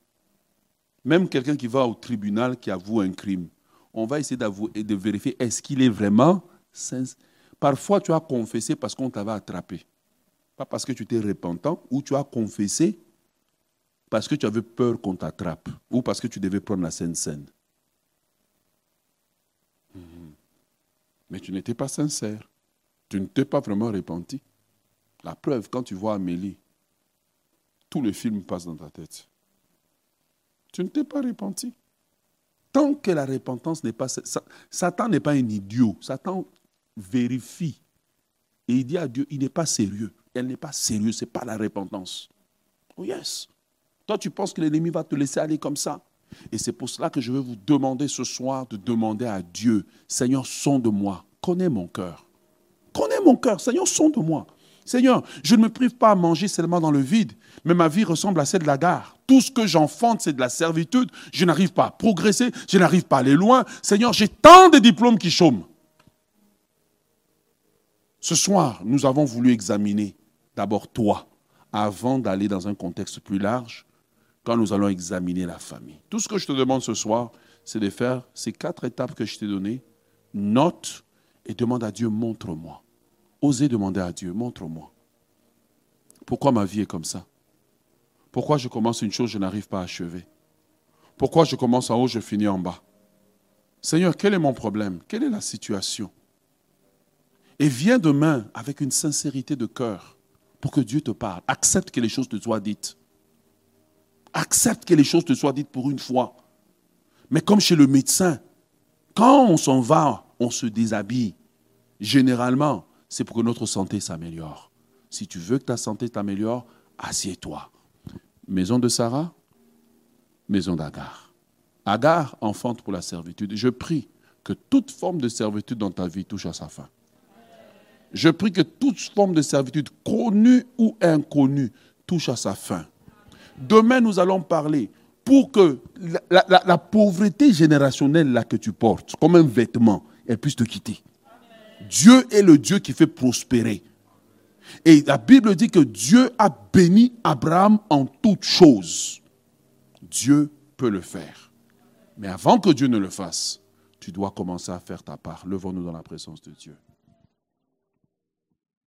Même quelqu'un qui va au tribunal, qui avoue un crime, on va essayer d'avouer, de vérifier est-ce qu'il est vraiment sincère? Parfois, tu as confessé parce qu'on t'avait attrapé. Pas parce que tu étais repentant, ou tu as confessé parce que tu avais peur qu'on t'attrape ou parce que tu devais prendre la scène scène. Mhm. Mais tu n'étais pas sincère. Tu ne t'es pas vraiment repenti. La preuve, quand tu vois Amélie, tout le film passe dans ta tête. Tu ne t'es pas repenti. Tant que la repentance n'est pas... Satan n'est pas un idiot. Satan vérifie. Et il dit à Dieu, il n'est pas sérieux. Elle n'est pas sérieuse, ce n'est pas la repentance. Oh yes. Toi, tu penses que l'ennemi va te laisser aller comme ça Et c'est pour cela que je vais vous demander ce soir de demander à Dieu, Seigneur, sonde-moi, connais mon cœur. Connais mon cœur. Seigneur, sonde-moi. Seigneur, je ne me prive pas à manger seulement dans le vide, mais ma vie ressemble à celle de la gare. Tout ce que j'enfante, c'est de la servitude. Je n'arrive pas à progresser, je n'arrive pas à aller loin. Seigneur, j'ai tant de diplômes qui chôment. Ce soir, nous avons voulu examiner d'abord toi, avant d'aller dans un contexte plus large, quand nous allons examiner la famille. Tout ce que je te demande ce soir, c'est de faire ces quatre étapes que je t'ai données. Note et demande à Dieu, montre-moi. Osez demander à Dieu, montre-moi. Pourquoi ma vie est comme ça? Pourquoi je commence une chose, je n'arrive pas à achever? Pourquoi je commence en haut, je finis en bas? Seigneur, quel est mon problème? Quelle est la situation? Et viens demain avec une sincérité de cœur pour que Dieu te parle. Accepte que les choses te soient dites. Accepte que les choses te soient dites pour une fois. Mais comme chez le médecin, quand on s'en va, on se déshabille. Généralement, c'est pour que notre santé s'améliore. Si tu veux que ta santé t'améliore, assieds-toi. Maison de Sarah, maison d'Agar. Agar enfante pour la servitude. Je prie que toute forme de servitude dans ta vie touche à sa fin. Je prie que toute forme de servitude, connue ou inconnue, touche à sa fin. Demain, nous allons parler pour que la, pauvreté générationnelle là que tu portes, comme un vêtement, elle puisse te quitter. Dieu est le Dieu qui fait prospérer. Et la Bible dit que Dieu a béni Abraham en toutes choses. Dieu peut le faire. Mais avant que Dieu ne le fasse, tu dois commencer à faire ta part. Levons-nous dans la présence de Dieu.